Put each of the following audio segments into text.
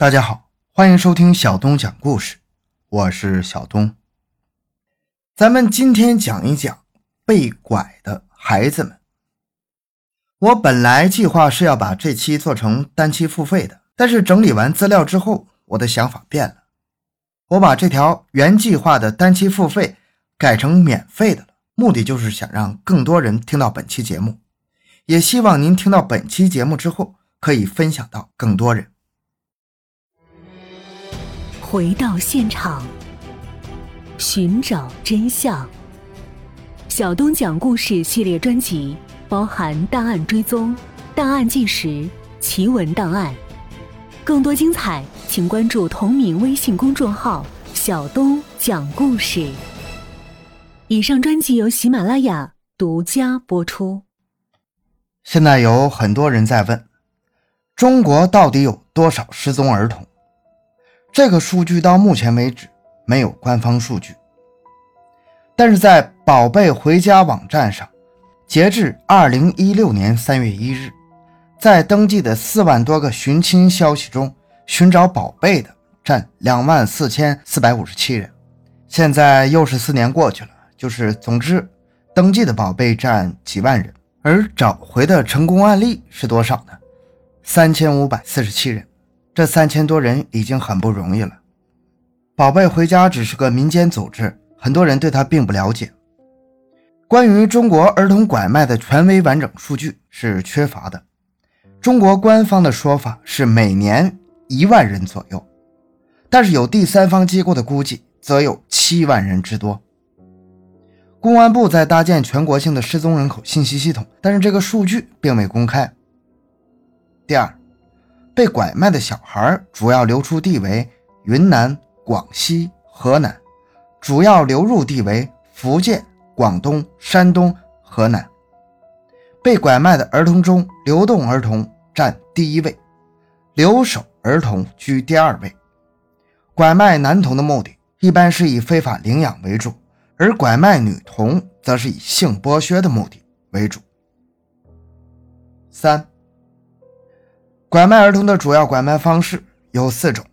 大家好，欢迎收听小东讲故事，我是小东。咱们今天讲一讲被拐的孩子们。我本来计划是要把这期做成单期付费的，但是整理完资料之后，我的想法变了，我把这条原计划的单期付费改成免费的了，目的就是想让更多人听到本期节目，也希望您听到本期节目之后可以分享到更多人。回到现场，寻找真相。小东讲故事系列专辑包含档案追踪、档案纪实、奇闻档案。更多精彩，请关注同名微信公众号“小东讲故事”。以上专辑由喜马拉雅独家播出。现在有很多人在问：中国到底有多少失踪儿童？这个数据到目前为止没有官方数据，但是在“宝贝回家”网站上，截至二零一六年三月一日，在登记的四万多个寻亲消息中，寻找宝贝的占两万四千四百五十七人。现在又是四年过去了，就是总之，登记的宝贝占几万人，而找回的成功案例是多少呢？三千五百四十七人。这三千多人已经很不容易了。宝贝回家只是个民间组织，很多人对他并不了解。关于中国儿童拐卖的权威完整数据是缺乏的。中国官方的说法是每年一万人左右，但是有第三方机构的估计则有七万人之多。公安部在搭建全国性的失踪人口信息系统，但是这个数据并未公开。第二。被拐卖的小孩主要流出地为云南、广西、河南，主要流入地为福建、广东、山东、河南。被拐卖的儿童中，流动儿童占第一位，留守儿童居第二位。拐卖男童的目的一般是以非法领养为主，而拐卖女童则是以性剥削的目的为主。三。拐卖儿童的主要拐卖方式有四种，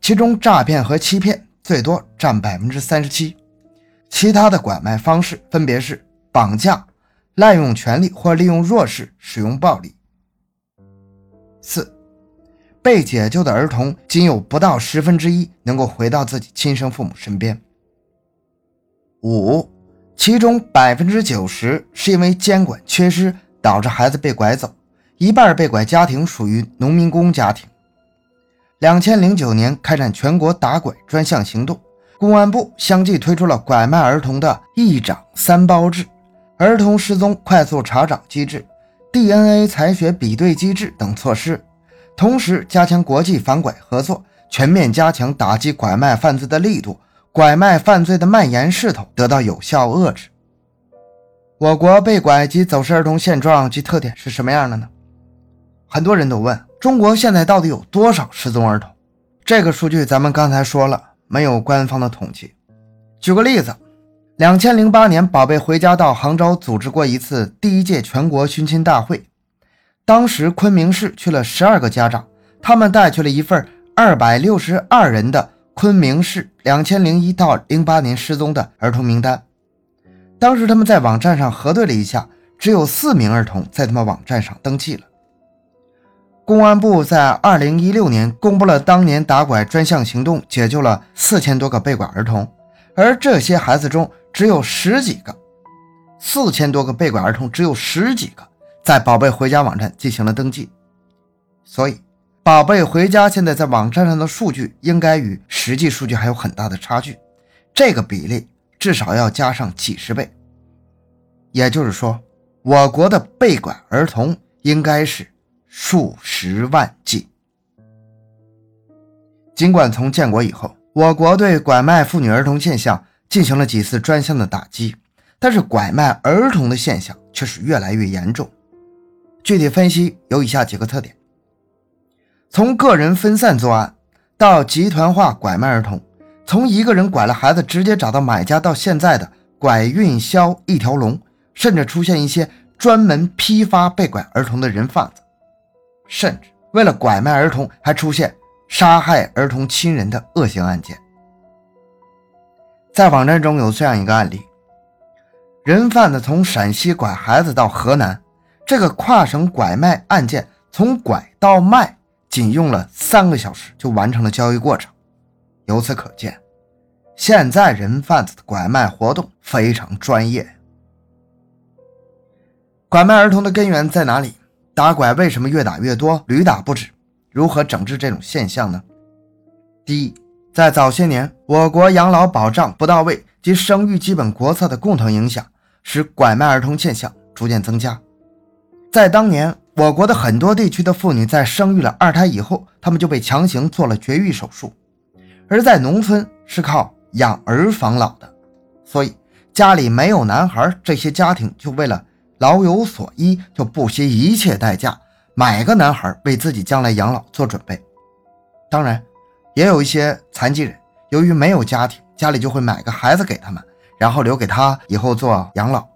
其中诈骗和欺骗最多占百分之三十七，其他的拐卖方式分别是绑架、滥用权力或利用弱势使用暴力。四，被解救的儿童仅有不到十分之一能够回到自己亲生父母身边。五，其中百分之九十是因为监管缺失导致孩子被拐走。一半被拐家庭属于农民工家庭。两千零九年开展全国打拐专项行动，公安部相继推出了拐卖儿童的一长三包制、儿童失踪快速查找机制、DNA 采血比对机制等措施，同时加强国际反拐合作，全面加强打击拐卖犯罪的力度，拐卖犯罪的蔓延势头得到有效遏制。我国被拐及走失儿童现状及特点是什么样的呢？很多人都问中国现在到底有多少失踪儿童？这个数据咱们刚才说了，没有官方的统计。举个例子，两千零八年，宝贝回家到杭州组织过一次第一届全国寻亲大会，当时昆明市去了十二个家长，他们带去了一份二百六十二人的昆明市两千零一到零八年失踪的儿童名单。当时他们在网站上核对了一下，只有四名儿童在他们网站上登记了。公安部在二零一六年公布了当年打拐专项行动，解救了四千多个被拐儿童，而这些孩子中只有十几个，四千多个被拐儿童只有十几个在“宝贝回家”网站进行了登记，所以“宝贝回家”现在在网站上的数据应该与实际数据还有很大的差距，这个比例至少要加上几十倍，也就是说，我国的被拐儿童应该是。数十万计。尽管从建国以后，我国对拐卖妇女儿童现象进行了几次专项的打击，但是拐卖儿童的现象却是越来越严重。具体分析有以下几个特点：从个人分散作案到集团化拐卖儿童，从一个人拐了孩子直接找到买家，到现在的拐运销一条龙，甚至出现一些专门批发被拐儿童的人贩子。甚至为了拐卖儿童，还出现杀害儿童亲人的恶性案件。在网站中有这样一个案例：人贩子从陕西拐孩子到河南，这个跨省拐卖案件从拐到卖仅用了三个小时就完成了交易过程。由此可见，现在人贩子的拐卖活动非常专业。拐卖儿童的根源在哪里？打拐为什么越打越多，屡打不止？如何整治这种现象呢？第一。在早些年，我国养老保障不到位及生育基本国策的共同影响，使拐卖儿童现象逐渐增加。在当年，我国的很多地区的妇女在生育了二胎以后，她们就被强行做了绝育手术；而在农村是靠养儿防老的，所以家里没有男孩，这些家庭就为了老有所依，就不惜一切代价买个男孩，为自己将来养老做准备。当然。也有一些残疾人，由于没有家庭，家里就会买个孩子给他们，然后留给他以后做养老。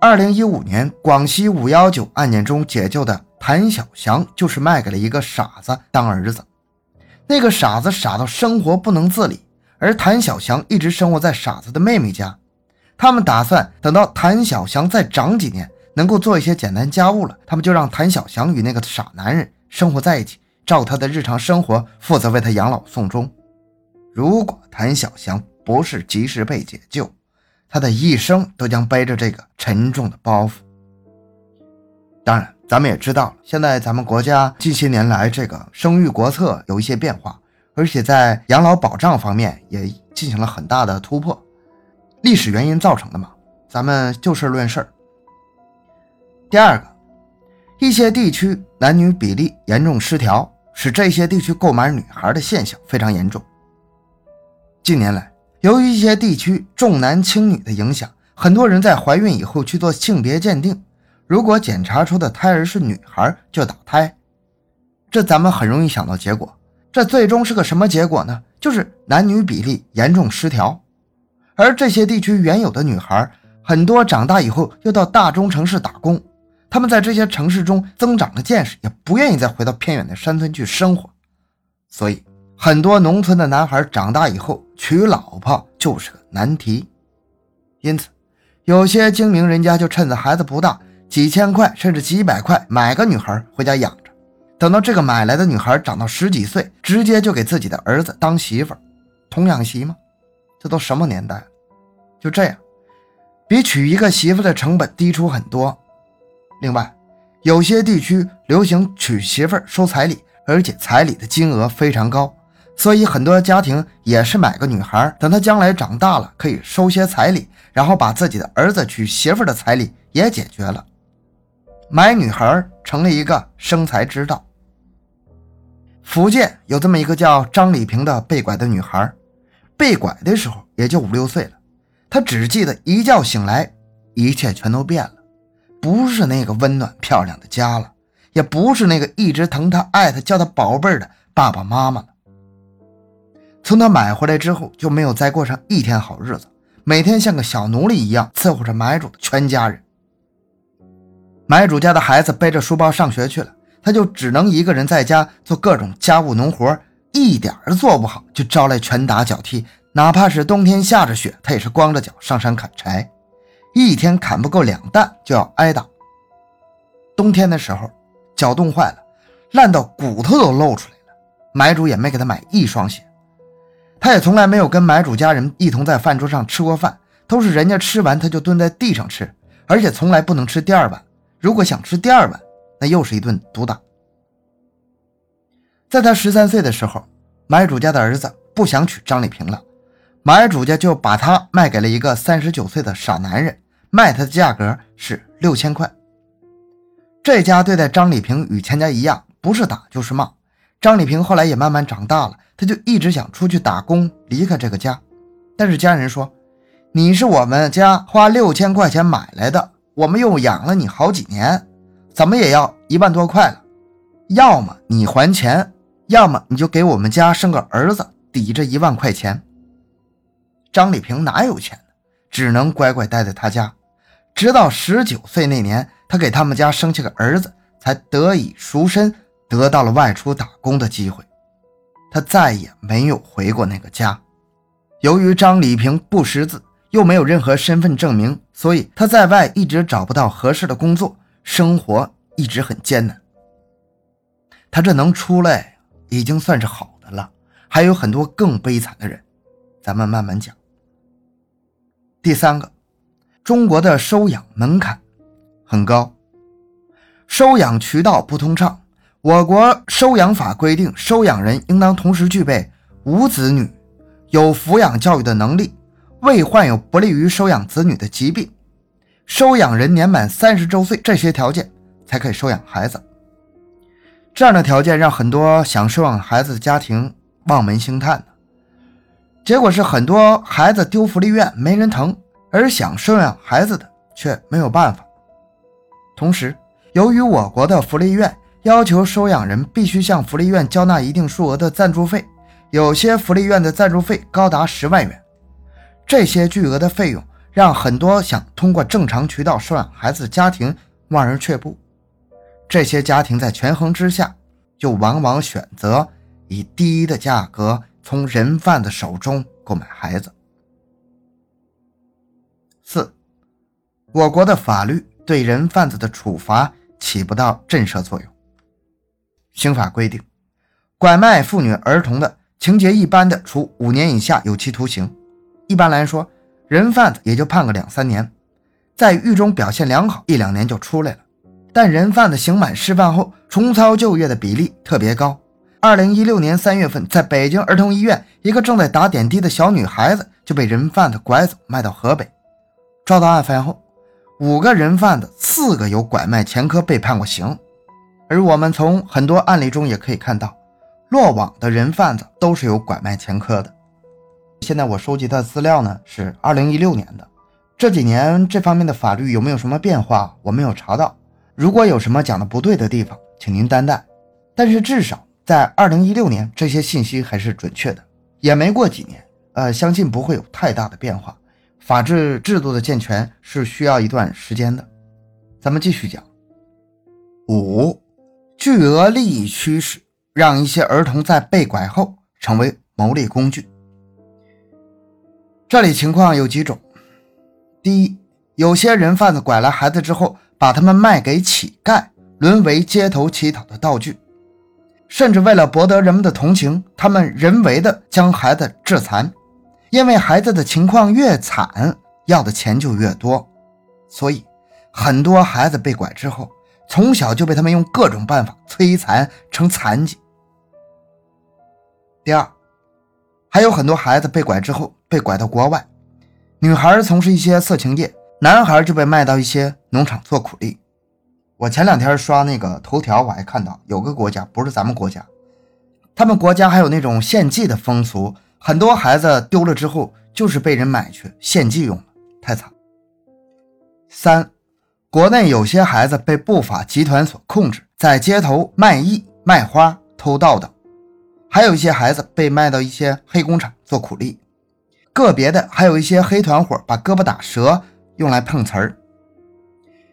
二零一五年广西五幺九案件中解救的谭小祥，就是卖给了一个傻子当儿子。那个傻子傻到生活不能自理，而谭小祥一直生活在傻子的妹妹家。他们打算等到谭小祥再长几年，能够做一些简单家务了，他们就让谭小祥与那个傻男人生活在一起。照他的日常生活，负责为他养老送终。如果谭小祥不是及时被解救，他的一生都将背着这个沉重的包袱。当然，咱们也知道了，现在咱们国家近些年来这个生育国策有一些变化，而且在养老保障方面也进行了很大的突破。历史原因造成的嘛，咱们就事论事。第二个，一些地区男女比例严重失调。使这些地区购买女孩的现象非常严重。近年来，由于一些地区重男轻女的影响，很多人在怀孕以后去做性别鉴定，如果检查出的胎儿是女孩，就打胎。这咱们很容易想到结果，这最终是个什么结果呢？就是男女比例严重失调。而这些地区原有的女孩，很多长大以后又到大中城市打工。他们在这些城市中增长了见识，也不愿意再回到偏远的山村去生活，所以很多农村的男孩长大以后娶老婆就是个难题。因此，有些精明人家就趁着孩子不大，几千块甚至几百块买个女孩回家养着，等到这个买来的女孩长到十几岁，直接就给自己的儿子当媳妇，童养媳吗？这都什么年代了？就这样，比娶一个媳妇的成本低出很多。另外，有些地区流行娶媳妇收彩礼，而且彩礼的金额非常高，所以很多家庭也是买个女孩，等她将来长大了可以收些彩礼，然后把自己的儿子娶媳妇的彩礼也解决了，买女孩成了一个生财之道。福建有这么一个叫张丽萍的被拐的女孩，被拐的时候也就五六岁了，他只记得一觉醒来，一切全都变了。不是那个温暖漂亮的家了，也不是那个一直疼他、爱他、叫他宝贝的爸爸妈妈了。从他买回来之后，就没有再过上一天好日子，每天像个小奴隶一样伺候着买主的全家人。买主家的孩子背着书包上学去了，他就只能一个人在家做各种家务农活，一点儿做不好就招来拳打脚踢，哪怕是冬天下着雪，他也是光着脚上山砍柴。一天砍不够两担就要挨打。冬天的时候，脚冻坏了，烂到骨头都露出来了。买主也没给他买一双鞋。他也从来没有跟买主家人一同在饭桌上吃过饭，都是人家吃完他就蹲在地上吃，而且从来不能吃第二碗。如果想吃第二碗，那又是一顿毒打。在他十三岁的时候，买主家的儿子不想娶张丽萍了。买主家就把他卖给了一个三十九岁的傻男人，卖他的价格是六千块。这家对待张丽萍与钱家一样，不是打就是骂。张丽萍后来也慢慢长大了，他就一直想出去打工，离开这个家。但是家人说：“你是我们家花六千块钱买来的，我们又养了你好几年，怎么也要一万多块了。要么你还钱，要么你就给我们家生个儿子，抵这一万块钱。”张丽萍哪有钱呢？只能乖乖待在他家，直到十九岁那年，他给他们家生下个儿子，才得以赎身，得到了外出打工的机会。他再也没有回过那个家。由于张丽平不识字，又没有任何身份证明，所以他在外一直找不到合适的工作，生活一直很艰难。他这能出来已经算是好的了，还有很多更悲惨的人，咱们慢慢讲。第三个，中国的收养门槛很高，收养渠道不通畅。我国收养法规定，收养人应当同时具备无子女、有抚养教育的能力、未患有不利于收养子女的疾病，收养人年满三十周岁，这些条件才可以收养孩子。这样的条件让很多想收养孩子的家庭望门兴叹结果是很多孩子丢福利院没人疼，而想收养孩子的却没有办法。同时，由于我国的福利院要求收养人必须向福利院交纳一定数额的赞助费，有些福利院的赞助费高达十万元。这些巨额的费用让很多想通过正常渠道收养孩子的家庭望而却步。这些家庭在权衡之下，就往往选择以低的价格从人贩子手中购买孩子。四，我国的法律对人贩子的处罚起不到震慑作用。刑法规定，拐卖妇女儿童的情节一般的，处五年以下有期徒刑。一般来说，人贩子也就判个两三年，在狱中表现良好，一两年就出来了。但人贩子刑满释放后重操旧业的比例特别高。二零一六年三月份，在北京儿童医院，一个正在打点滴的小女孩子就被人贩子拐走，卖到河北。照到案发后，五个人贩子，四个有拐卖前科，被判过刑。而我们从很多案例中也可以看到，落网的人贩子都是有拐卖前科的。现在我收集的资料呢是二零一六年的，这几年这方面的法律有没有什么变化，我没有查到。如果有什么讲的不对的地方，请您担待。但是至少在二零一六年，这些信息还是准确的。也没过几年，呃，相信不会有太大的变化。法治制度的健全是需要一段时间的。咱们继续讲五。巨额利益驱使，让一些儿童在被拐后成为牟利工具。这里情况有几种：第一，有些人贩子拐来孩子之后，把他们卖给乞丐，沦为街头乞讨的道具；甚至为了博得人们的同情，他们人为的将孩子致残。因为孩子的情况越惨，要的钱就越多，所以很多孩子被拐之后。从小就被他们用各种办法摧残成残疾。第二，还有很多孩子被拐之后被拐到国外，女孩从事一些色情业，男孩就被卖到一些农场做苦力。我前两天刷那个头条，我还看到有个国家不是咱们国家，他们国家还有那种献祭的风俗，很多孩子丢了之后就是被人买去献祭用了，太惨。三。国内有些孩子被不法集团所控制，在街头卖艺、卖花、偷盗等；还有一些孩子被卖到一些黑工厂做苦力，个别的还有一些黑团伙把胳膊打折用来碰瓷儿。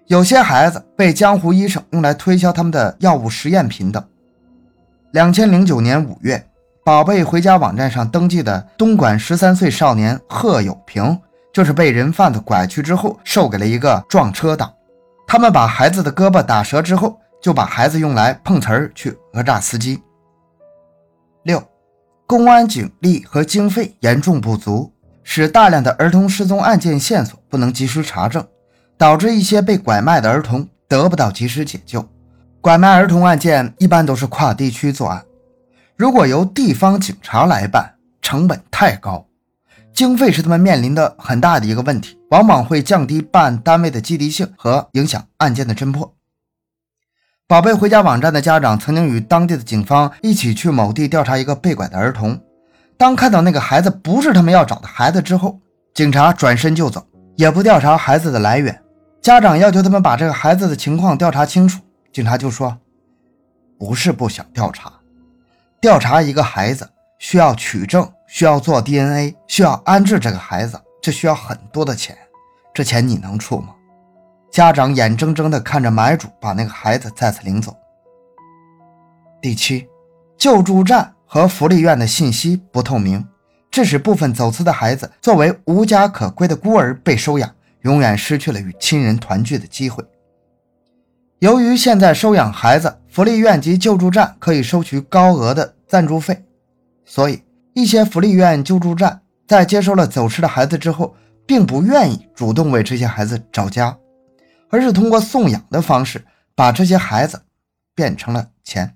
有些孩子被江湖医生用来推销他们的药物实验品等。两千零九年五月，宝贝回家网站上登记的东莞十三岁少年贺有平，就是被人贩子拐去之后，售给了一个撞车党。他们把孩子的胳膊打折之后，就把孩子用来碰瓷儿去讹诈司机。六，公安警力和经费严重不足，使大量的儿童失踪案件线索不能及时查证，导致一些被拐卖的儿童得不到及时解救。拐卖儿童案件一般都是跨地区作案，如果由地方警察来办，成本太高。经费是他们面临的很大的一个问题，往往会降低办案单位的积极性和影响案件的侦破。宝贝回家网站的家长曾经与当地的警方一起去某地调查一个被拐的儿童，当看到那个孩子不是他们要找的孩子之后，警察转身就走，也不调查孩子的来源。家长要求他们把这个孩子的情况调查清楚，警察就说：“不是不想调查，调查一个孩子需要取证。”需要做 DNA，需要安置这个孩子，这需要很多的钱，这钱你能出吗？家长眼睁睁地看着买主把那个孩子再次领走。第七，救助站和福利院的信息不透明，致使部分走私的孩子作为无家可归的孤儿被收养，永远失去了与亲人团聚的机会。由于现在收养孩子，福利院及救助站可以收取高额的赞助费，所以一些福利院、救助站在接收了走失的孩子之后，并不愿意主动为这些孩子找家，而是通过送养的方式把这些孩子变成了钱。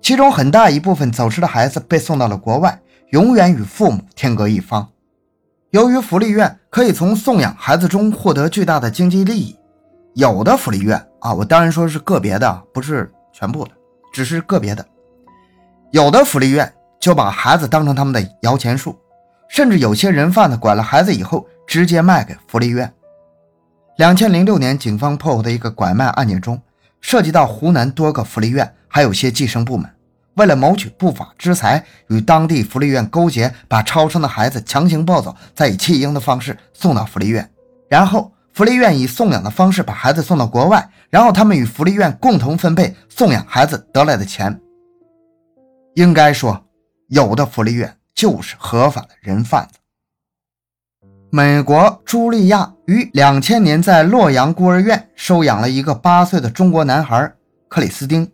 其中很大一部分走失的孩子被送到了国外，永远与父母天隔一方。由于福利院可以从送养孩子中获得巨大的经济利益，有的福利院啊，我当然说是个别的，不是全部的，只是个别的。有的福利院就把孩子当成他们的摇钱树，甚至有些人贩子拐了孩子以后，直接卖给福利院。两千零六年，警方破获的一个拐卖案件中，涉及到湖南多个福利院。还有些计生部门为了谋取不法之财，与当地福利院勾结，把超生的孩子强行抱走，再以弃婴的方式送到福利院，然后福利院以送养的方式把孩子送到国外，然后他们与福利院共同分配送养孩子得来的钱。应该说，有的福利院就是合法的人贩子。美国茱莉亚于两千年在洛阳孤儿院收养了一个八岁的中国男孩克里斯汀。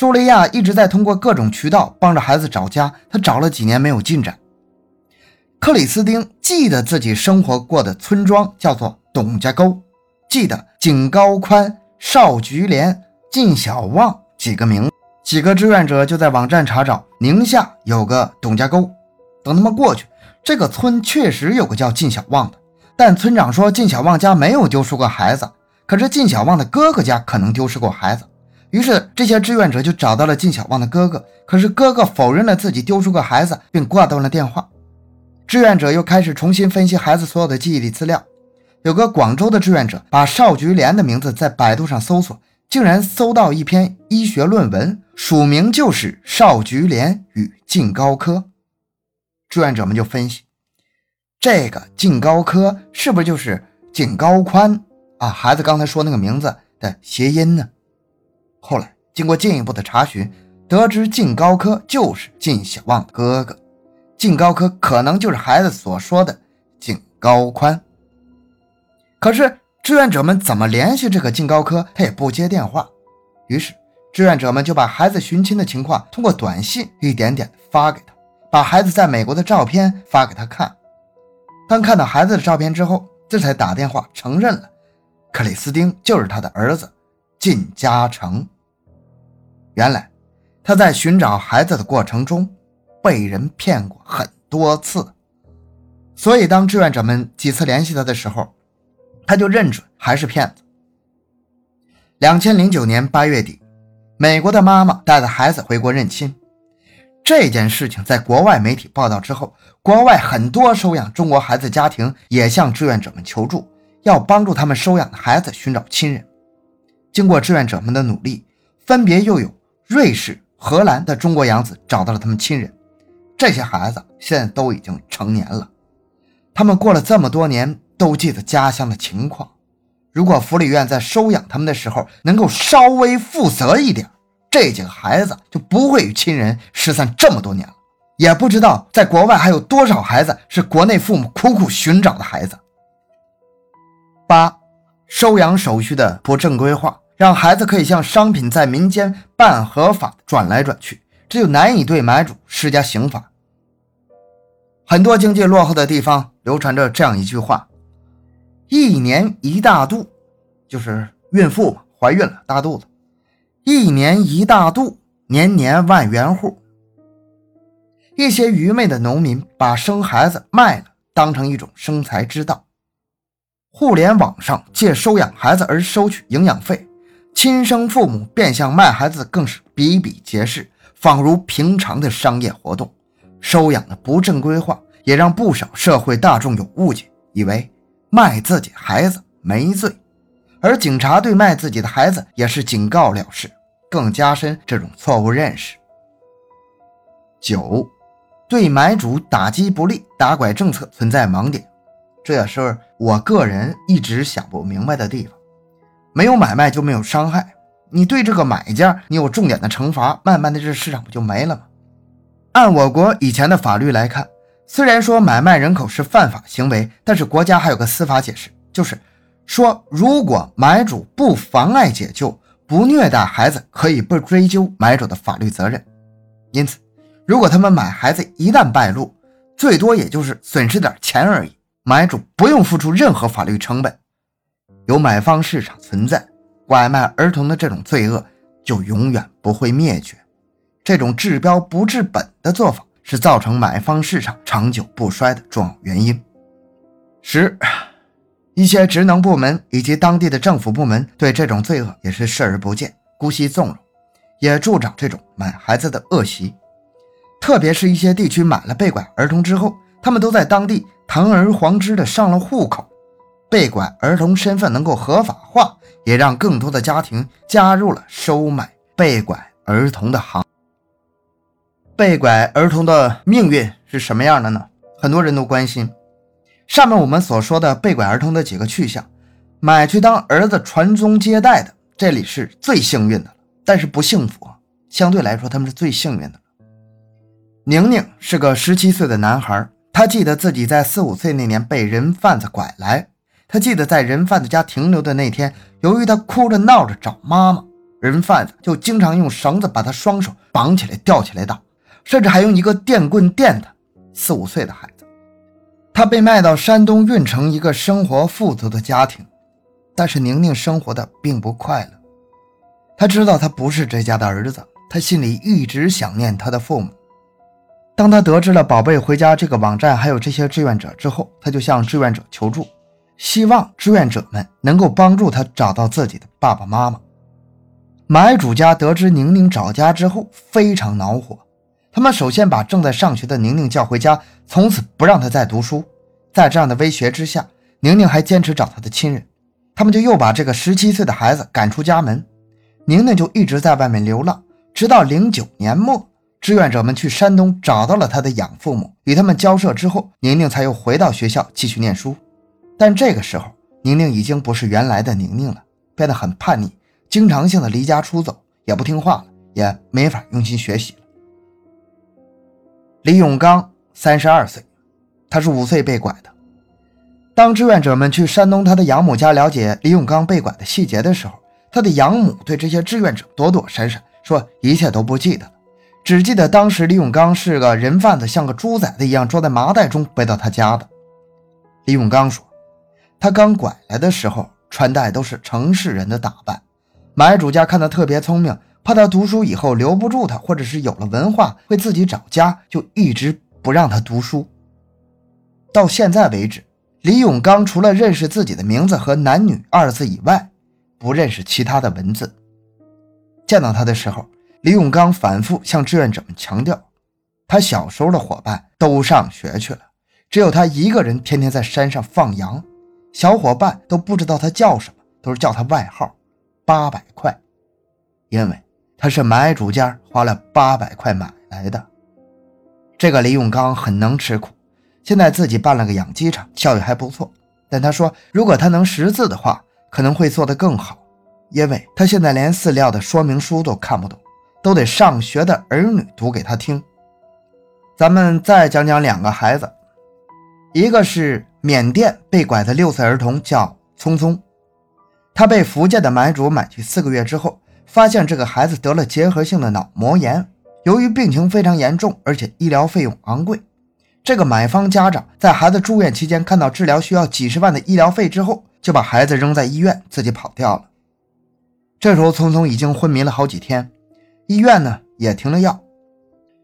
茱莉亚一直在通过各种渠道帮着孩子找家，她找了几年没有进展。克里斯汀记得自己生活过的村庄叫做董家沟，记得景高宽、邵菊莲、靳小旺几个名。几个志愿者就在网站查找宁夏有个董家沟。等他们过去，这个村确实有个叫靳小旺的，但村长说靳小旺家没有丢失过孩子，可是靳小旺的哥哥家可能丢失过孩子。于是，这些志愿者就找到了靳小旺的哥哥，可是哥哥否认了自己丢失过孩子，并挂断了电话。志愿者又开始重新分析孩子所有的记忆力资料。有个广州的志愿者把邵菊莲的名字在百度上搜索，竟然搜到一篇医学论文，署名就是《邵菊莲与靳高科》。志愿者们就分析，这个靳高科是不是就是靳高宽啊？孩子刚才说那个名字的谐音呢？后来经过进一步的查询，得知靳高科就是靳小旺的哥哥，靳高科可能就是孩子所说的靳高宽。可是志愿者们怎么联系这个靳高科，他也不接电话。于是志愿者们就把孩子寻亲的情况通过短信一点点发给他，把孩子在美国的照片发给他看。当看到孩子的照片之后，这才打电话承认了，克里斯汀就是他的儿子。靳嘉诚，原来他在寻找孩子的过程中被人骗过很多次，所以当志愿者们几次联系他的时候，他就认准还是骗子。两千零九年八月底，美国的妈妈带着孩子回国认亲，这件事情在国外媒体报道之后，国外很多收养中国孩子家庭也向志愿者们求助，要帮助他们收养的孩子寻找亲人。经过志愿者们的努力，分别又有瑞士、荷兰的中国养子找到了他们亲人。这些孩子现在都已经成年了，他们过了这么多年都记得家乡的情况。如果福利院在收养他们的时候能够稍微负责一点，这几个孩子就不会与亲人失散这么多年了。也不知道在国外还有多少孩子是国内父母苦苦寻找的孩子。八。收养手续的不正规化，让孩子可以像商品在民间半合法转来转去，这就难以对买主施加刑罚。很多经济落后的地方流传着这样一句话：“一年一大肚”，就是孕妇，怀孕了大肚子。一年一大肚，年年万元户。一些愚昧的农民把生孩子卖了，当成一种生财之道。互联网上借收养孩子而收取营养费，亲生父母变相卖孩子更是比比皆是，仿如平常的商业活动。收养的不正规化，也让不少社会大众有误解，以为卖自己孩子没罪，而警察对卖自己的孩子也是警告了事，更加深这种错误认识。九，对买主打击不力，打拐政策存在盲点。这也是我个人一直想不明白的地方。没有买卖就没有伤害，你对这个买家，你有重点的惩罚，慢慢的这市场不就没了吗？按我国以前的法律来看，虽然说买卖人口是犯法行为，但是国家还有个司法解释，就是说如果买主不妨碍解救、不虐待孩子，可以不追究买主的法律责任。因此，如果他们买孩子一旦败露，最多也就是损失点钱而已，买主不用付出任何法律成本。有买方市场存在，拐卖儿童的这种罪恶就永远不会灭绝。这种治标不治本的做法，是造成买方市场长久不衰的重要原因。十，一些职能部门以及当地的政府部门对这种罪恶也是视而不见，姑息纵容，也助长这种买孩子的恶习。特别是一些地区买了被拐儿童之后，他们都在当地堂而皇之的上了户口，被拐儿童身份能够合法化，也让更多的家庭加入了收买被拐儿童的行。被拐儿童的命运是什么样的呢？很多人都关心。上面我们所说的被拐儿童的几个去向，买去当儿子传宗接代的，这里是最幸运的，但是不幸福。相对来说，他们是最幸运的。宁宁是个十七岁的男孩，他记得自己在四五岁那年被人贩子拐来。他记得在人贩子家停留的那天，由于他哭着闹着找妈妈，人贩子就经常用绳子把他双手绑起来吊起来打，甚至还用一个电棍电他。四五岁的孩子，他被卖到山东运城一个生活富足的家庭，但是宁宁生活的并不快乐。他知道他不是这家的儿子，他心里一直想念他的父母。当他得知了“宝贝回家”这个网站还有这些志愿者之后，他就向志愿者求助，希望志愿者们能够帮助他找到自己的爸爸妈妈。买主家得知宁宁找家之后，非常恼火。他们首先把正在上学的宁宁叫回家，从此不让他再读书。在这样的威胁之下，宁宁还坚持找他的亲人。他们就又把这个十七岁的孩子赶出家门，宁宁就一直在外面流浪，直到零九年末。志愿者们去山东找到了他的养父母，与他们交涉之后，宁宁才又回到学校继续念书。但这个时候，宁宁已经不是原来的宁宁了，变得很叛逆，经常性的离家出走，也不听话了，也没法用心学习了。李永刚三十二岁，他是五岁被拐的。当志愿者们去山东他的养母家了解李永刚被拐的细节的时候，他的养母对这些志愿者躲躲闪闪，说一切都不记得了。只记得当时李永刚是个人贩子，像个猪崽子一样装在麻袋中背到他家的。李永刚说，他刚拐来的时候穿戴都是城市人的打扮，买主家看他特别聪明，怕他读书以后留不住他，或者是有了文化会自己找家，就一直不让他读书。到现在为止，李永刚除了认识自己的名字和“男女”二字以外，不认识其他的文字。见到他的时候。李永刚反复向志愿者们强调，他小时候的伙伴都上学去了，只有他一个人天天在山上放羊，小伙伴都不知道他叫什么，都是叫他外号“八百块”，因为他是买主家花了八百块买来的。这个李永刚很能吃苦，现在自己办了个养鸡场，效益还不错。但他说，如果他能识字的话，可能会做得更好，因为他现在连饲料的说明书都看不懂。都得上学的儿女读给他听。咱们再讲讲两个孩子，一个是缅甸被拐的六岁儿童，叫聪聪。他被福建的买主买去四个月之后，发现这个孩子得了结核性的脑膜炎。由于病情非常严重，而且医疗费用昂贵，这个买方家长在孩子住院期间看到治疗需要几十万的医疗费之后，就把孩子扔在医院，自己跑掉了。这时候，聪聪已经昏迷了好几天。医院呢也停了药。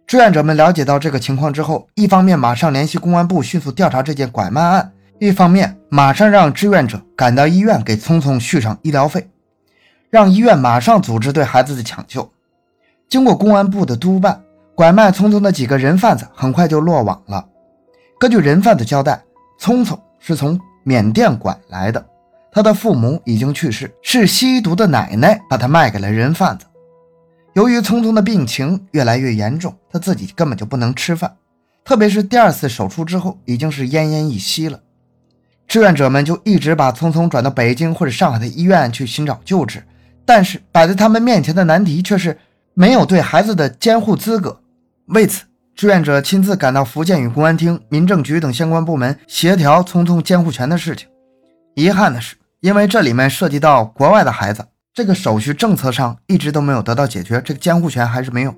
志愿者们了解到这个情况之后，一方面马上联系公安部迅速调查这件拐卖案，一方面马上让志愿者赶到医院给聪聪续上医疗费，让医院马上组织对孩子的抢救。经过公安部的督办，拐卖聪聪的几个人贩子很快就落网了。根据人贩子交代，聪聪是从缅甸拐来的，他的父母已经去世，是吸毒的奶奶把他卖给了人贩子。由于聪聪的病情越来越严重，他自己根本就不能吃饭，特别是第二次手术之后，已经是奄奄一息了。志愿者们就一直把聪聪转到北京或者上海的医院去寻找救治，但是摆在他们面前的难题却是没有对孩子的监护资格。为此，志愿者亲自赶到福建，与公安厅、民政局等相关部门协调聪聪监护权的事情。遗憾的是，因为这里面涉及到国外的孩子，这个手续政策上一直都没有得到解决，这个监护权还是没有。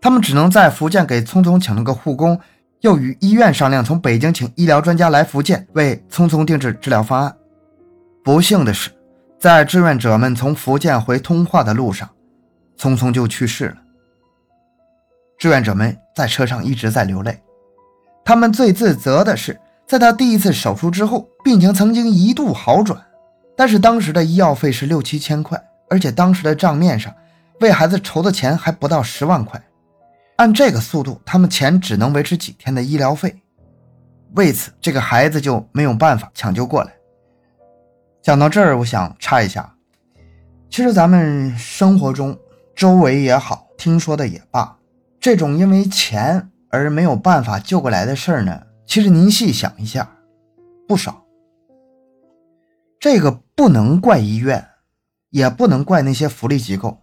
他们只能在福建给聪聪请了个护工，又与医院商量从北京请医疗专家来福建为聪聪定制治疗方案。不幸的是，在志愿者们从福建回通化的路上，聪聪就去世了。志愿者们在车上一直在流泪，他们最自责的是，在他第一次手术之后，病情曾经一度好转，但是当时的医药费是六七千块，而且当时的账面上为孩子筹的钱还不到十万块。按这个速度，他们钱只能维持几天的医疗费，为此这个孩子就没有办法抢救过来。讲到这儿，我想插一下，其实咱们生活中周围也好，听说的也罢，这种因为钱而没有办法救过来的事儿呢，其实您细想一下，不少。这个不能怪医院，也不能怪那些福利机构，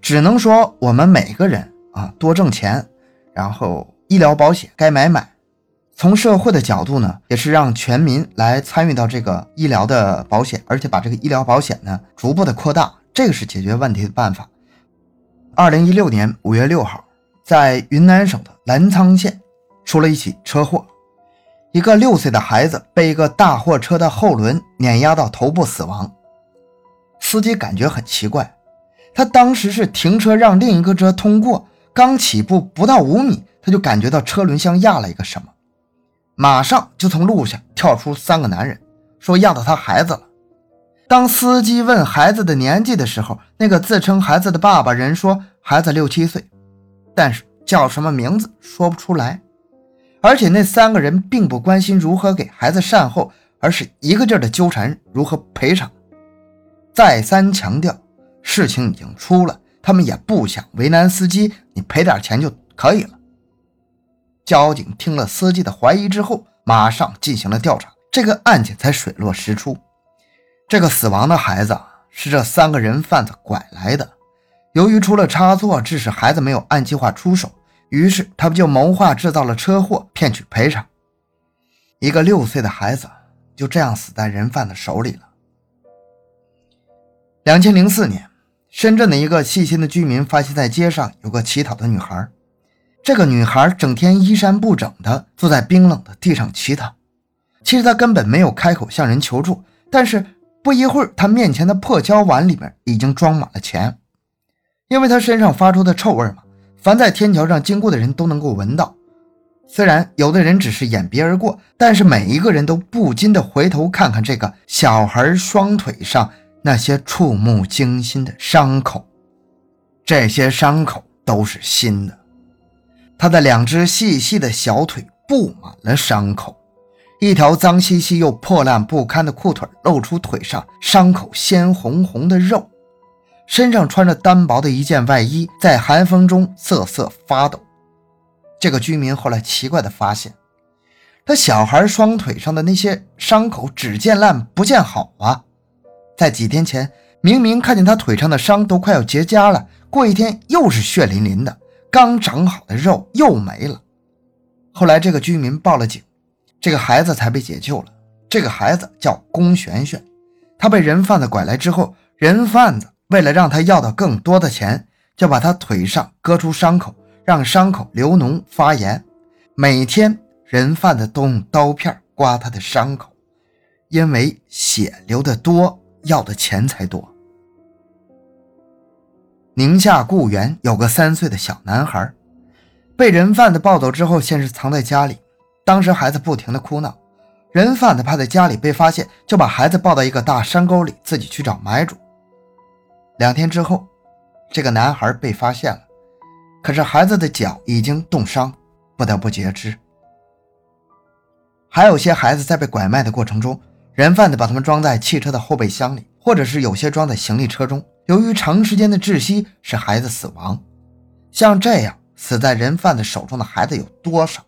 只能说我们每个人。啊，多挣钱，然后医疗保险该买买。从社会的角度呢，也是让全民来参与到这个医疗的保险，而且把这个医疗保险呢逐步的扩大，这个是解决问题的办法。二零一六年五月六号，在云南省的澜沧县出了一起车祸，一个六岁的孩子被一个大货车的后轮碾压到头部死亡。司机感觉很奇怪，他当时是停车让另一个车通过。刚起步不到五米，他就感觉到车轮像压了一个什么，马上就从路上跳出三个男人，说压到他孩子了。当司机问孩子的年纪的时候，那个自称孩子的爸爸人说孩子六七岁，但是叫什么名字说不出来。而且那三个人并不关心如何给孩子善后，而是一个劲儿的纠缠如何赔偿，再三强调事情已经出了。他们也不想为难司机，你赔点钱就可以了。交警听了司机的怀疑之后，马上进行了调查，这个案件才水落石出。这个死亡的孩子是这三个人贩子拐来的，由于出了差错，致使孩子没有按计划出手，于是他们就谋划制造了车祸，骗取赔偿。一个六岁的孩子就这样死在人贩子手里了。两千零四年。深圳的一个细心的居民发现，在街上有个乞讨的女孩。这个女孩整天衣衫不整的坐在冰冷的地上乞讨。其实她根本没有开口向人求助，但是不一会儿，她面前的破胶碗里面已经装满了钱。因为她身上发出的臭味嘛，凡在天桥上经过的人都能够闻到。虽然有的人只是眼鼻而过，但是每一个人都不禁的回头看看这个小孩双腿上。那些触目惊心的伤口，这些伤口都是新的。他的两只细细的小腿布满了伤口，一条脏兮兮又破烂不堪的裤腿露出腿上伤口鲜红红的肉，身上穿着单薄的一件外衣，在寒风中瑟瑟发抖。这个居民后来奇怪地发现，他小孩双腿上的那些伤口只见烂不见好啊。在几天前，明明看见他腿上的伤都快要结痂了，过一天又是血淋淋的，刚长好的肉又没了。后来这个居民报了警，这个孩子才被解救了。这个孩子叫龚璇璇，他被人贩子拐来之后，人贩子为了让他要到更多的钱，就把他腿上割出伤口，让伤口流脓发炎。每天人贩子都用刀片刮他的伤口，因为血流得多。要的钱才多。宁夏固原有个三岁的小男孩，被人贩子抱走之后，先是藏在家里。当时孩子不停的哭闹，人贩子怕在家里被发现，就把孩子抱到一个大山沟里，自己去找买主。两天之后，这个男孩被发现了，可是孩子的脚已经冻伤，不得不截肢。还有些孩子在被拐卖的过程中。人贩子把他们装在汽车的后备箱里，或者是有些装在行李车中。由于长时间的窒息，使孩子死亡。像这样死在人贩子手中的孩子有多少，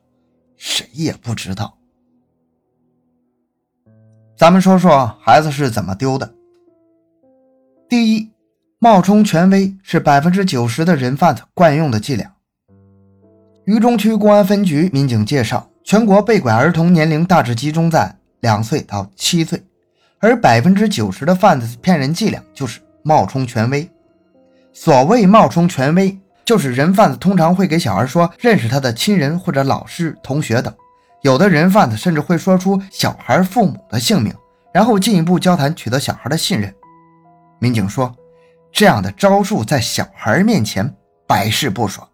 谁也不知道。咱们说说孩子是怎么丢的。第一，冒充权威是百分之九十的人贩子惯用的伎俩。渝中区公安分局民警介绍，全国被拐儿童年龄大致集中在两岁到七岁，而百分之九十的贩子骗人伎俩就是冒充权威。所谓冒充权威，就是人贩子通常会给小孩说认识他的亲人或者老师、同学等，有的人贩子甚至会说出小孩父母的姓名，然后进一步交谈，取得小孩的信任。民警说，这样的招数在小孩面前百试不爽。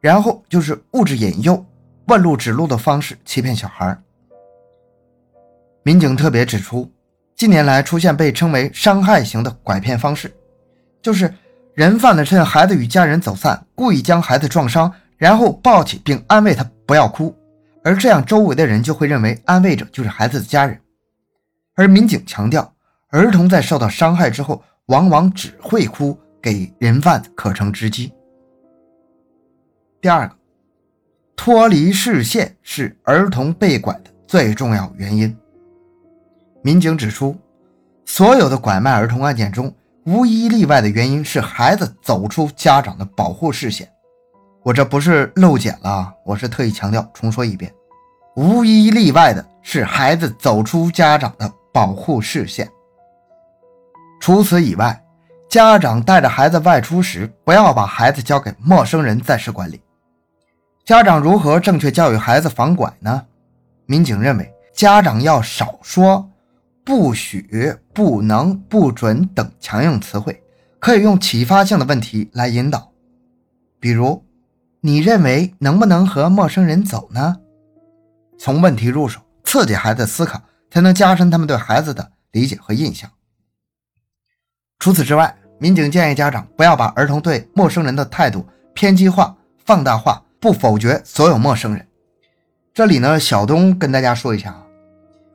然后就是物质引诱、问路指路的方式欺骗小孩。民警特别指出，近年来出现被称为伤害型的拐骗方式，就是人贩子趁孩子与家人走散，故意将孩子撞伤，然后抱起并安慰他不要哭，而这样周围的人就会认为安慰者就是孩子的家人。而民警强调，儿童在受到伤害之后，往往只会哭，给人贩子可乘之机。第二个，脱离视线是儿童被拐的最重要原因。民警指出，所有的拐卖儿童案件中，无一例外的原因是孩子走出家长的保护视线。我这不是漏检了，我是特意强调，重说一遍，无一例外的是孩子走出家长的保护视线。除此以外，家长带着孩子外出时，不要把孩子交给陌生人暂时管理。家长如何正确教育孩子防拐呢？民警认为，家长要少说“不许”“不能”“不准”等强硬词汇，可以用启发性的问题来引导。比如，你认为能不能和陌生人走呢？从问题入手，刺激孩子思考，才能加深他们对孩子的理解和印象。除此之外，民警建议家长不要把儿童对陌生人的态度偏激化、放大化。不否决所有陌生人。这里呢，小东跟大家说一下啊，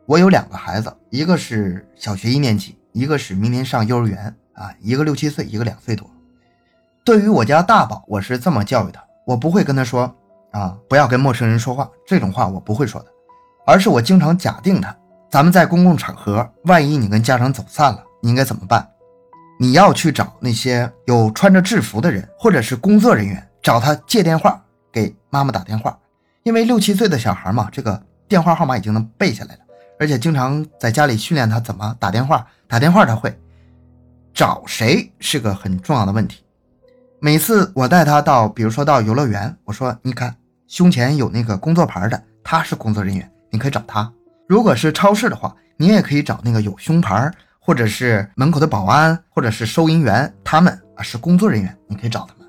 我有两个孩子，一个是小学一年级，一个是明年上幼儿园啊，一个六七岁，一个两岁多。对于我家大宝，我是这么教育他，我不会跟他说啊，不要跟陌生人说话，这种话我不会说的，而是我经常假定他，咱们在公共场合，万一你跟家长走散了，你应该怎么办？你要去找那些有穿着制服的人，或者是工作人员，找他借电话。给妈妈打电话，因为六七岁的小孩嘛，这个电话号码已经能背下来了，而且经常在家里训练他怎么打电话。打电话他会找谁是个很重要的问题。每次我带他到，比如说到游乐园，我说你看胸前有那个工作牌的，他是工作人员，你可以找他。如果是超市的话，你也可以找那个有胸牌，或者是门口的保安，或者是收银员，他们啊是工作人员，你可以找他们。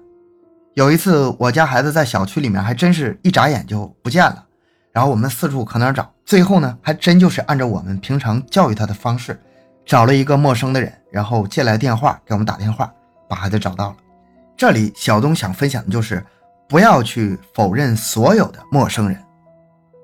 有一次，我家孩子在小区里面，还真是一眨眼就不见了。然后我们四处可哪找，最后呢，还真就是按照我们平常教育他的方式，找了一个陌生的人，然后借来电话给我们打电话，把孩子找到了。这里小东想分享的就是，不要去否认所有的陌生人，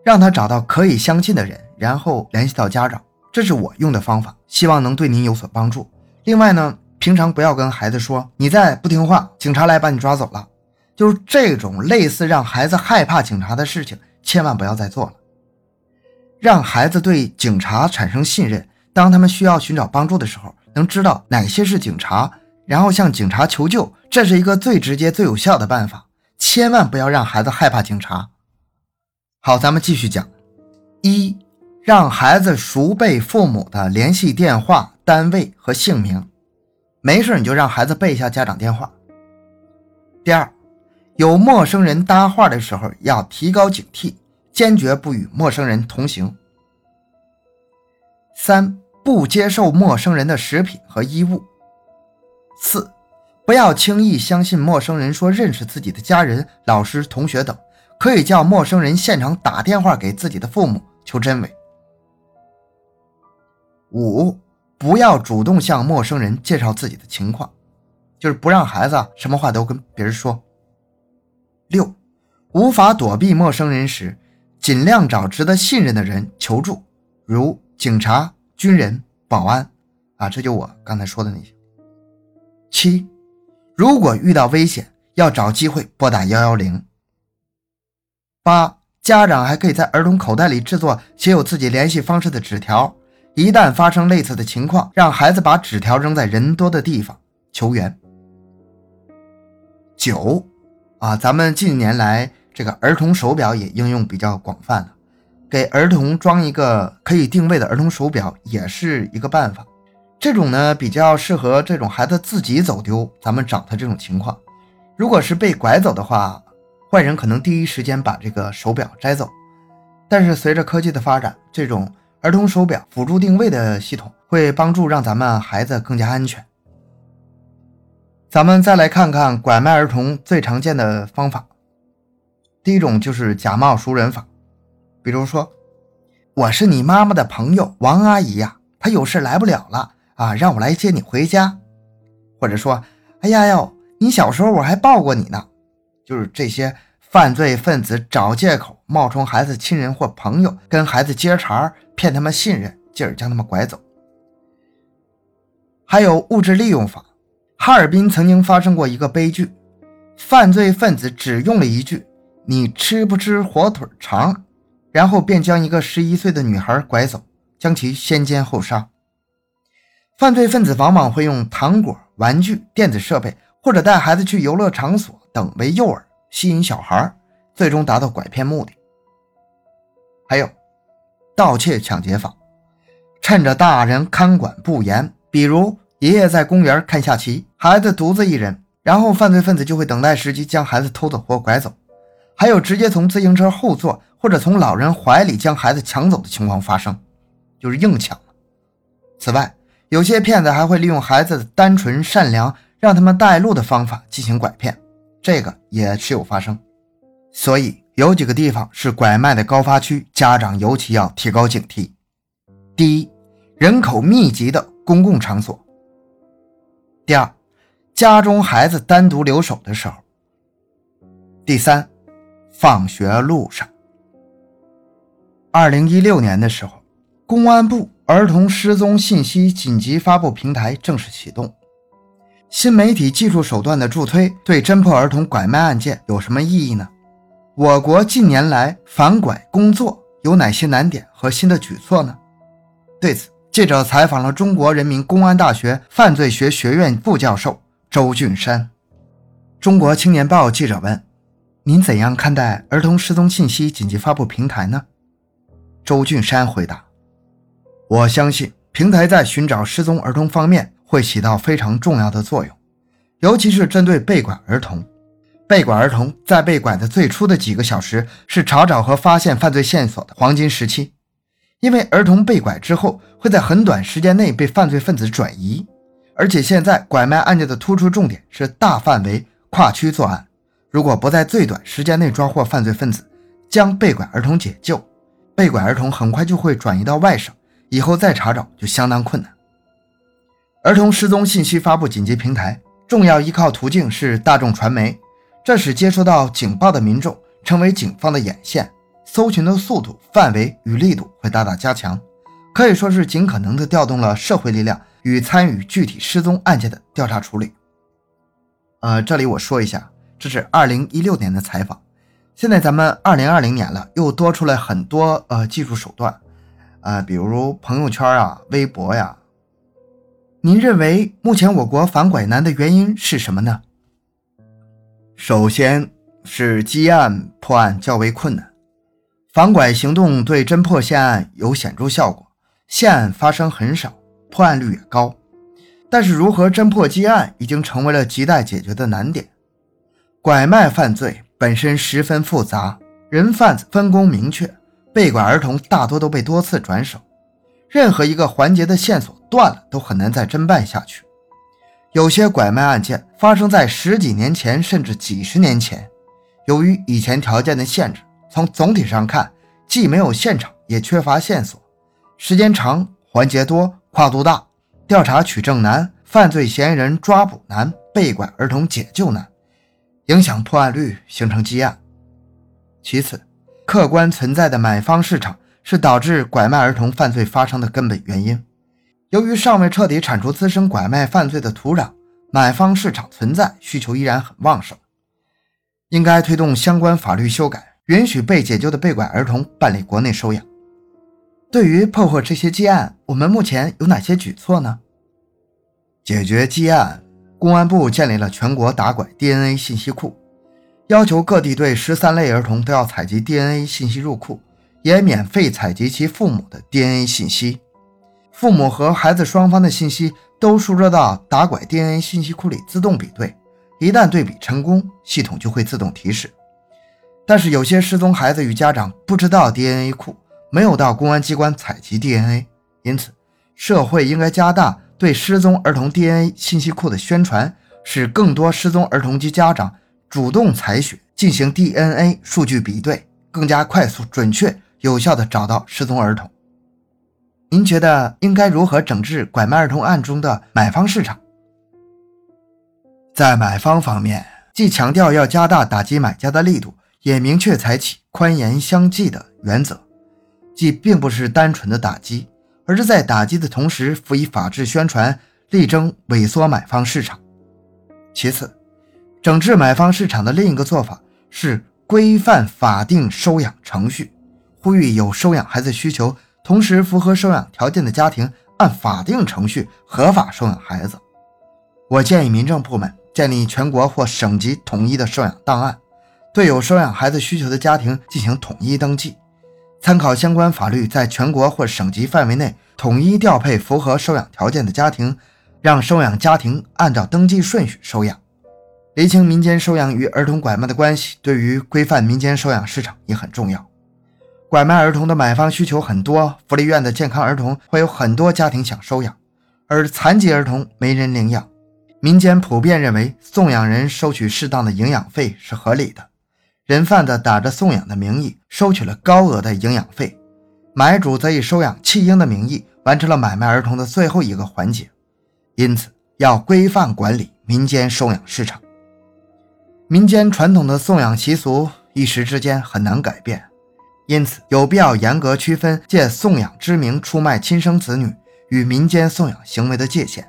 让他找到可以相信的人，然后联系到家长。这是我用的方法，希望能对您有所帮助。另外呢，平常不要跟孩子说你再不听话，警察来把你抓走了。就是这种类似让孩子害怕警察的事情，千万不要再做了。让孩子对警察产生信任，当他们需要寻找帮助的时候，能知道哪些是警察，然后向警察求救，这是一个最直接、最有效的办法。千万不要让孩子害怕警察。好，咱们继续讲：一，让孩子熟背父母的联系电话、单位和姓名，没事你就让孩子背一下家长电话。第二。有陌生人搭话的时候，要提高警惕，坚决不与陌生人同行。三、不接受陌生人的食品和衣物。四、不要轻易相信陌生人说认识自己的家人、老师、同学等，可以叫陌生人现场打电话给自己的父母求真伪。五、不要主动向陌生人介绍自己的情况，就是不让孩子什么话都跟别人说。六，无法躲避陌生人时，尽量找值得信任的人求助，如警察、军人、保安，啊，这就我刚才说的那些。七，如果遇到危险，要找机会拨打幺幺零。八，家长还可以在儿童口袋里制作写有自己联系方式的纸条，一旦发生类似的情况，让孩子把纸条扔在人多的地方求援。九。啊，咱们近年来这个儿童手表也应用比较广泛了。给儿童装一个可以定位的儿童手表也是一个办法。这种呢比较适合这种孩子自己走丢，咱们找他这种情况。如果是被拐走的话，坏人可能第一时间把这个手表摘走。但是随着科技的发展，这种儿童手表辅助定位的系统会帮助让咱们孩子更加安全。咱们再来看看拐卖儿童最常见的方法。第一种就是假冒熟人法，比如说，我是你妈妈的朋友王阿姨呀，她有事来不了了啊，让我来接你回家。或者说，哎呀哟，你小时候我还抱过你呢。就是这些犯罪分子找借口冒充孩子亲人或朋友，跟孩子接茬，骗他们信任，进而将他们拐走。还有物质利用法。哈尔滨曾经发生过一个悲剧，犯罪分子只用了一句“你吃不吃火腿肠”，然后便将一个十一岁的女孩拐走，将其先奸后杀。犯罪分子往往会用糖果、玩具、电子设备，或者带孩子去游乐场所等为诱饵，吸引小孩，最终达到拐骗目的。还有盗窃抢劫法，趁着大人看管不严，比如。爷爷在公园看下棋，孩子独自一人，然后犯罪分子就会等待时机将孩子偷走或拐走。还有直接从自行车后座或者从老人怀里将孩子抢走的情况发生，就是硬抢。此外，有些骗子还会利用孩子的单纯善良，让他们带路的方法进行拐骗，这个也时有发生。所以有几个地方是拐卖的高发区，家长尤其要提高警惕。第一，人口密集的公共场所。第二，家中孩子单独留守的时候。第三，放学路上。二零一六年的时候，公安部儿童失踪信息紧急发布平台正式启动。新媒体技术手段的助推，对侦破儿童拐卖案件有什么意义呢？我国近年来反拐工作有哪些难点和新的举措呢？对此。记者采访了中国人民公安大学犯罪学学院副教授周俊山。中国青年报记者问：“您怎样看待儿童失踪信息紧急发布平台呢？”周俊山回答：“我相信平台在寻找失踪儿童方面会起到非常重要的作用，尤其是针对被拐儿童。被拐儿童在被拐的最初的几个小时是查找和发现犯罪线索的黄金时期。”因为儿童被拐之后会在很短时间内被犯罪分子转移，而且现在拐卖案件的突出重点是大范围跨区作案。如果不在最短时间内抓获犯罪分子，将被拐儿童解救，被拐儿童很快就会转移到外省，以后再查找就相当困难。儿童失踪信息发布紧急平台重要依靠途径是大众传媒，这使接收到警报的民众成为警方的眼线。搜寻的速度、范围与力度会大大加强，可以说是尽可能的调动了社会力量与参与具体失踪案件的调查处理。呃，这里我说一下，这是二零一六年的采访，现在咱们二零二零年了，又多出来很多呃技术手段，呃，比如朋友圈啊、微博呀。您认为目前我国反拐难的原因是什么呢？首先是积案破案较为困难。反拐行动对侦破现案有显著效果，现案发生很少，破案率也高。但是，如何侦破积案已经成为了亟待解决的难点。拐卖犯罪本身十分复杂，人贩子分工明确，被拐儿童大多都被多次转手，任何一个环节的线索断了，都很难再侦办下去。有些拐卖案件发生在十几年前，甚至几十年前，由于以前条件的限制。从总体上看，既没有现场，也缺乏线索，时间长，环节多，跨度大，调查取证难，犯罪嫌疑人抓捕难，被拐儿童解救难，影响破案率，形成积案。其次，客观存在的买方市场是导致拐卖儿童犯罪发生的根本原因。由于尚未彻底铲除滋生拐卖犯罪的土壤，买方市场存在，需求依然很旺盛，应该推动相关法律修改。允许被解救的被拐儿童办理国内收养。对于破获这些积案，我们目前有哪些举措呢？解决积案，公安部建立了全国打拐 DNA 信息库，要求各地对十三类儿童都要采集 DNA 信息入库，也免费采集其父母的 DNA 信息。父母和孩子双方的信息都输入到打拐 DNA 信息库里自动比对，一旦对比成功，系统就会自动提示。但是有些失踪孩子与家长不知道 DNA 库，没有到公安机关采集 DNA，因此社会应该加大对失踪儿童 DNA 信息库的宣传，使更多失踪儿童及家长主动采血进行 DNA 数据比对，更加快速、准确、有效地找到失踪儿童。您觉得应该如何整治拐卖儿童案中的买方市场？在买方方面，既强调要加大打击买家的力度，也明确采取宽严相济的原则，即并不是单纯的打击，而是在打击的同时辅以法治宣传，力争萎缩买方市场。其次，整治买方市场的另一个做法是规范法定收养程序，呼吁有收养孩子需求。同时，符合收养条件的家庭按法定程序合法收养孩子。我建议民政部门建立全国或省级统一的收养档案，对有收养孩子需求的家庭进行统一登记，参考相关法律，在全国或省级范围内统一调配符合收养条件的家庭，让收养家庭按照登记顺序收养。厘清民间收养与儿童拐卖的关系，对于规范民间收养市场也很重要。拐卖儿童的买方需求很多，福利院的健康儿童会有很多家庭想收养，而残疾儿童没人领养。民间普遍认为，送养人收取适当的营养费是合理的。人贩子打着送养的名义收取了高额的营养费，买主则以收养弃婴的名义完成了买卖儿童的最后一个环节。因此，要规范管理民间收养市场。民间传统的送养习俗一时之间很难改变。因此，有必要严格区分借送养之名出卖亲生子女与民间送养行为的界限，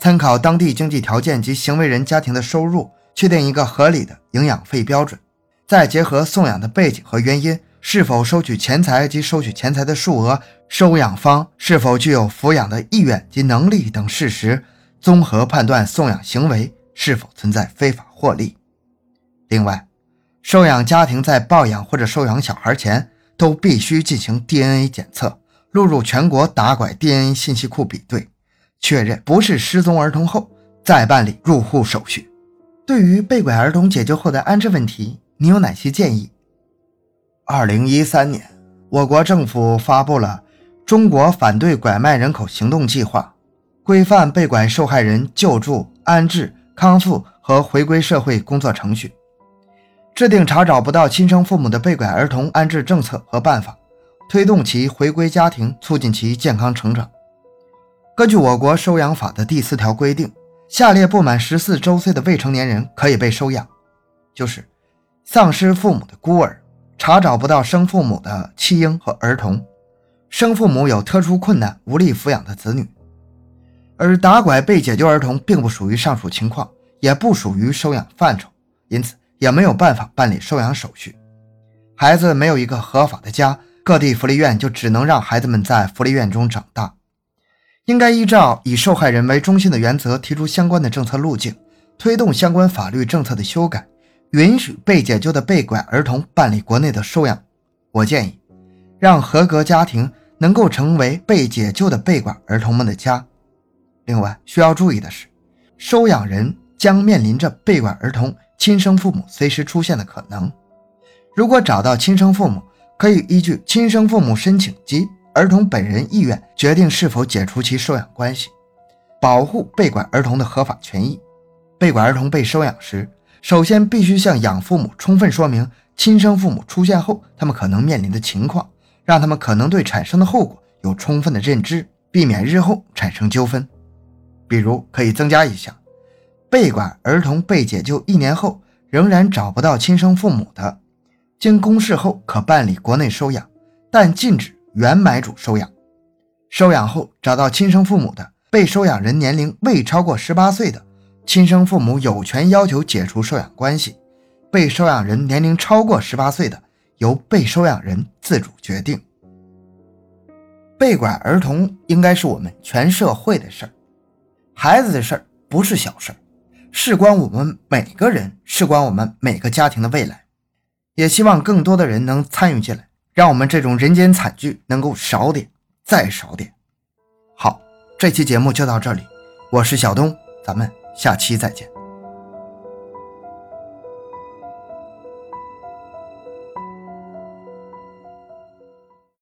参考当地经济条件及行为人家庭的收入，确定一个合理的营养费标准，再结合送养的背景和原因，是否收取钱财及收取钱财的数额，收养方是否具有抚养的意愿及能力等事实，综合判断送养行为是否存在非法获利。另外，收养家庭在抱养或者收养小孩前，都必须进行 DNA 检测，录入全国打拐 DNA 信息库比对，确认不是失踪儿童后，再办理入户手续。对于被拐儿童解救后的安置问题，你有哪些建议？二零一三年，我国政府发布了《中国反对拐卖人口行动计划》，规范被拐受害人救助、安置、康复和回归社会工作程序。制定查找不到亲生父母的被拐儿童安置政策和办法，推动其回归家庭，促进其健康成长。根据我国收养法的第四条规定，下列不满十四周岁的未成年人可以被收养，就是丧失父母的孤儿、查找不到生父母的弃婴和儿童、生父母有特殊困难无力抚养的子女。而打拐被解救儿童并不属于上述情况，也不属于收养范畴，因此。也没有办法办理收养手续，孩子没有一个合法的家，各地福利院就只能让孩子们在福利院中长大。应该依照以受害人为中心的原则，提出相关的政策路径，推动相关法律政策的修改，允许被解救的被拐儿童办理国内的收养。我建议，让合格家庭能够成为被解救的被拐儿童们的家。另外需要注意的是，收养人将面临着被拐儿童。亲生父母随时出现的可能，如果找到亲生父母，可以依据亲生父母申请及儿童本人意愿决定是否解除其收养关系，保护被拐儿童的合法权益。被拐儿童被收养时，首先必须向养父母充分说明亲生父母出现后他们可能面临的情况，让他们可能对产生的后果有充分的认知，避免日后产生纠纷。比如可以增加一项。被拐儿童被解救一年后仍然找不到亲生父母的，经公示后可办理国内收养，但禁止原买主收养。收养后找到亲生父母的，被收养人年龄未超过十八岁的，亲生父母有权要求解除收养关系；被收养人年龄超过十八岁的，由被收养人自主决定。被拐儿童应该是我们全社会的事儿，孩子的事儿不是小事儿。事关我们每个人，事关我们每个家庭的未来。也希望更多的人能参与进来，让我们这种人间惨剧能够少点，再少点。好，这期节目就到这里，我是小东，咱们下期再见。